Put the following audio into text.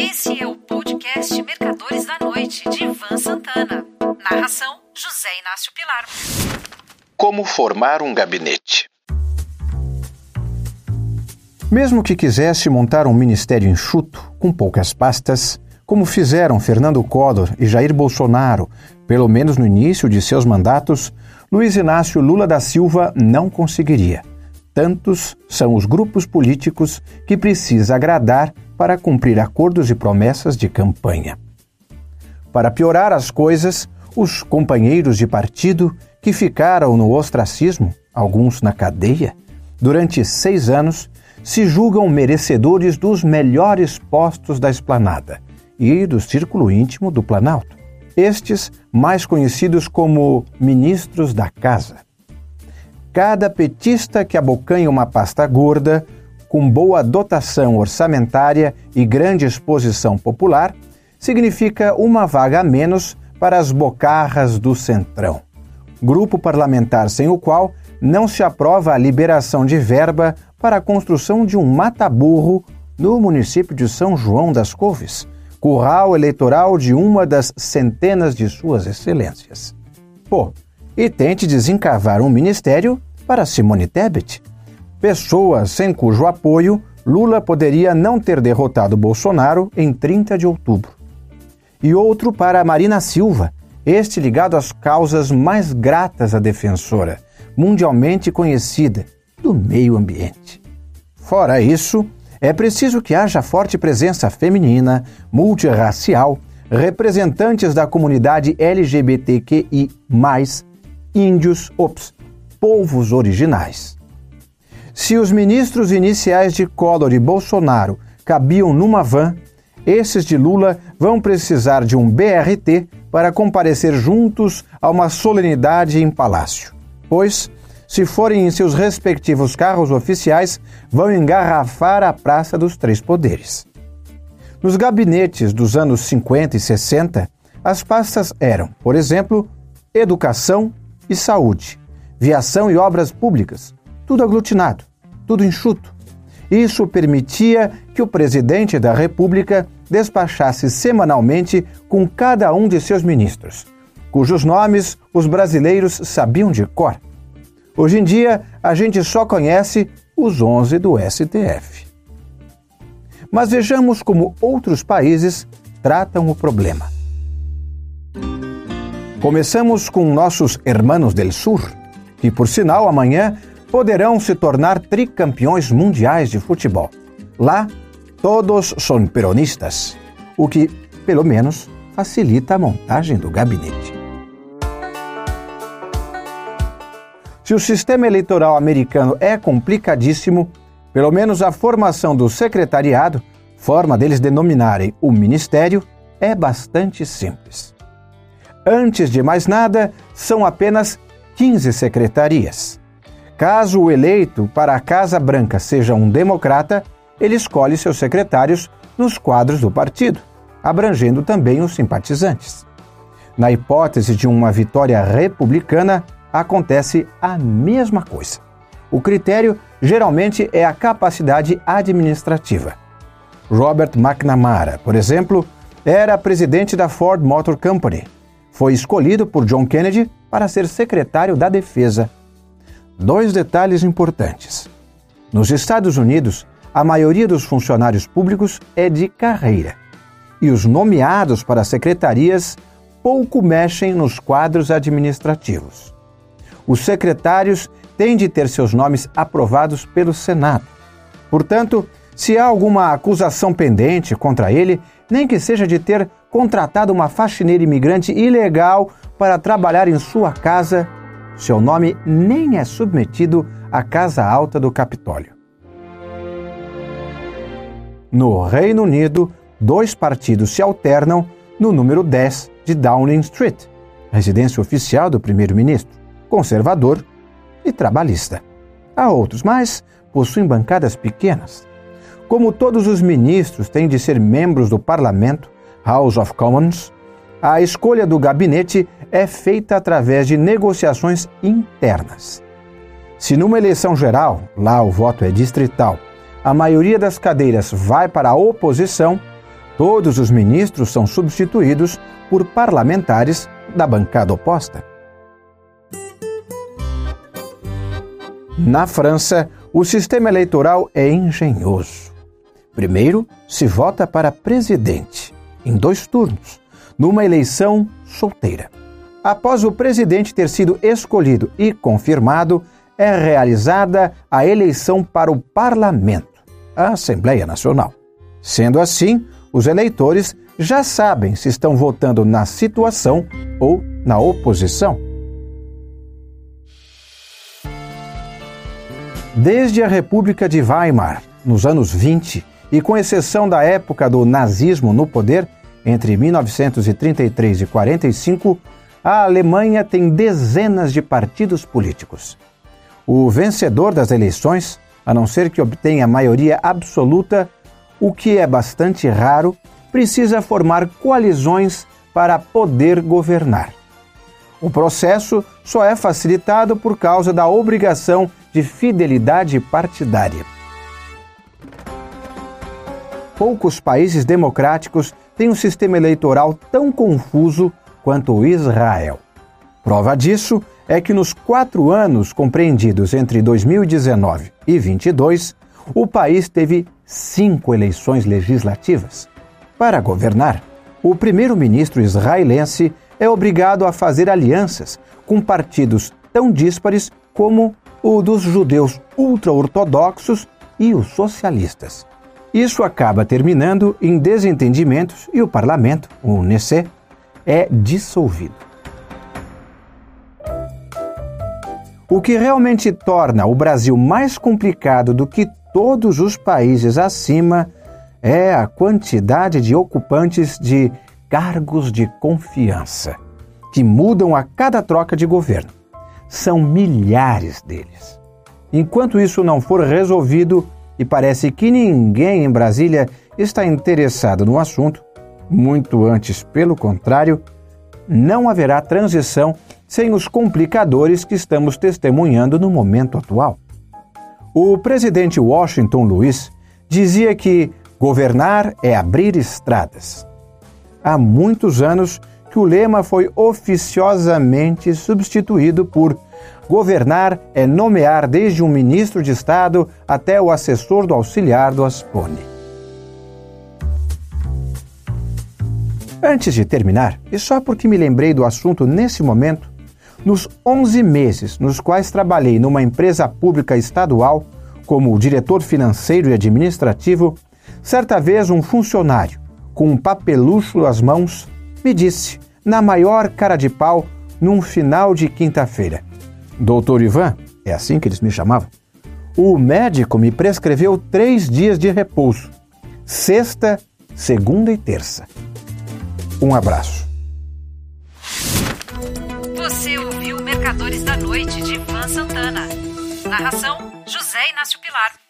Esse é o podcast Mercadores da Noite, de Ivan Santana. Narração: José Inácio Pilar. Como formar um gabinete? Mesmo que quisesse montar um ministério enxuto, com poucas pastas, como fizeram Fernando Collor e Jair Bolsonaro, pelo menos no início de seus mandatos, Luiz Inácio Lula da Silva não conseguiria. Tantos são os grupos políticos que precisa agradar para cumprir acordos e promessas de campanha. Para piorar as coisas, os companheiros de partido que ficaram no ostracismo, alguns na cadeia, durante seis anos, se julgam merecedores dos melhores postos da esplanada e do círculo íntimo do Planalto. Estes, mais conhecidos como ministros da Casa. Cada petista que abocanha uma pasta gorda, com boa dotação orçamentária e grande exposição popular, significa uma vaga a menos para as bocarras do Centrão. Grupo parlamentar sem o qual não se aprova a liberação de verba para a construção de um mata-burro no município de São João das Couves, curral eleitoral de uma das centenas de suas excelências. Pô, e tente desencavar um ministério para Simone Tebet, pessoa sem cujo apoio Lula poderia não ter derrotado Bolsonaro em 30 de outubro. E outro para Marina Silva, este ligado às causas mais gratas à defensora, mundialmente conhecida, do meio ambiente. Fora isso, é preciso que haja forte presença feminina, multirracial, representantes da comunidade LGBTQI, índios, ops, povos originais. Se os ministros iniciais de Collor e Bolsonaro cabiam numa van, esses de Lula vão precisar de um BRT para comparecer juntos a uma solenidade em palácio. Pois se forem em seus respectivos carros oficiais, vão engarrafar a Praça dos Três Poderes. Nos gabinetes dos anos 50 e 60, as pastas eram, por exemplo, educação e saúde, viação e obras públicas, tudo aglutinado, tudo enxuto. Isso permitia que o presidente da República despachasse semanalmente com cada um de seus ministros, cujos nomes os brasileiros sabiam de cor Hoje em dia, a gente só conhece os 11 do STF. Mas vejamos como outros países tratam o problema. Começamos com nossos hermanos del Sur, que, por sinal, amanhã poderão se tornar tricampeões mundiais de futebol. Lá, todos são peronistas, o que, pelo menos, facilita a montagem do gabinete. Se o sistema eleitoral americano é complicadíssimo, pelo menos a formação do secretariado, forma deles denominarem o ministério, é bastante simples. Antes de mais nada, são apenas 15 secretarias. Caso o eleito para a Casa Branca seja um democrata, ele escolhe seus secretários nos quadros do partido, abrangendo também os simpatizantes. Na hipótese de uma vitória republicana, acontece a mesma coisa. O critério geralmente é a capacidade administrativa. Robert McNamara, por exemplo, era presidente da Ford Motor Company. Foi escolhido por John Kennedy para ser secretário da Defesa. Dois detalhes importantes. Nos Estados Unidos, a maioria dos funcionários públicos é de carreira. E os nomeados para secretarias pouco mexem nos quadros administrativos os secretários têm de ter seus nomes aprovados pelo Senado. Portanto, se há alguma acusação pendente contra ele, nem que seja de ter contratado uma faxineira imigrante ilegal para trabalhar em sua casa, seu nome nem é submetido à Casa Alta do Capitólio. No Reino Unido, dois partidos se alternam no número 10 de Downing Street, residência oficial do primeiro-ministro conservador e trabalhista. Há outros, mas possuem bancadas pequenas. Como todos os ministros têm de ser membros do parlamento, House of Commons, a escolha do gabinete é feita através de negociações internas. Se numa eleição geral, lá o voto é distrital, a maioria das cadeiras vai para a oposição, todos os ministros são substituídos por parlamentares da bancada oposta. Na França, o sistema eleitoral é engenhoso. Primeiro, se vota para presidente, em dois turnos, numa eleição solteira. Após o presidente ter sido escolhido e confirmado, é realizada a eleição para o parlamento, a Assembleia Nacional. Sendo assim, os eleitores já sabem se estão votando na situação ou na oposição. Desde a República de Weimar, nos anos 20, e com exceção da época do nazismo no poder, entre 1933 e 45, a Alemanha tem dezenas de partidos políticos. O vencedor das eleições, a não ser que obtenha maioria absoluta, o que é bastante raro, precisa formar coalizões para poder governar. O processo só é facilitado por causa da obrigação de fidelidade partidária. Poucos países democráticos têm um sistema eleitoral tão confuso quanto Israel. Prova disso é que nos quatro anos compreendidos entre 2019 e 2022, o país teve cinco eleições legislativas. Para governar, o primeiro-ministro israelense é obrigado a fazer alianças com partidos tão díspares como o dos judeus ultra-ortodoxos e os socialistas. Isso acaba terminando em desentendimentos e o parlamento, o NECE, é dissolvido. O que realmente torna o Brasil mais complicado do que todos os países acima é a quantidade de ocupantes de cargos de confiança, que mudam a cada troca de governo. São milhares deles. Enquanto isso não for resolvido, e parece que ninguém em Brasília está interessado no assunto, muito antes, pelo contrário, não haverá transição sem os complicadores que estamos testemunhando no momento atual. O presidente Washington Luiz dizia que governar é abrir estradas. Há muitos anos que o lema foi oficiosamente substituído por governar é nomear desde um ministro de Estado até o assessor do auxiliar do Aspone. Antes de terminar, e só porque me lembrei do assunto nesse momento, nos 11 meses nos quais trabalhei numa empresa pública estadual, como diretor financeiro e administrativo, certa vez um funcionário, com um papelucho às mãos, me disse, na maior cara de pau, num final de quinta-feira: Doutor Ivan, é assim que eles me chamavam, o médico me prescreveu três dias de repouso: sexta, segunda e terça. Um abraço. Você ouviu Mercadores da Noite de Ivan Santana. Narração: José Inácio Pilar.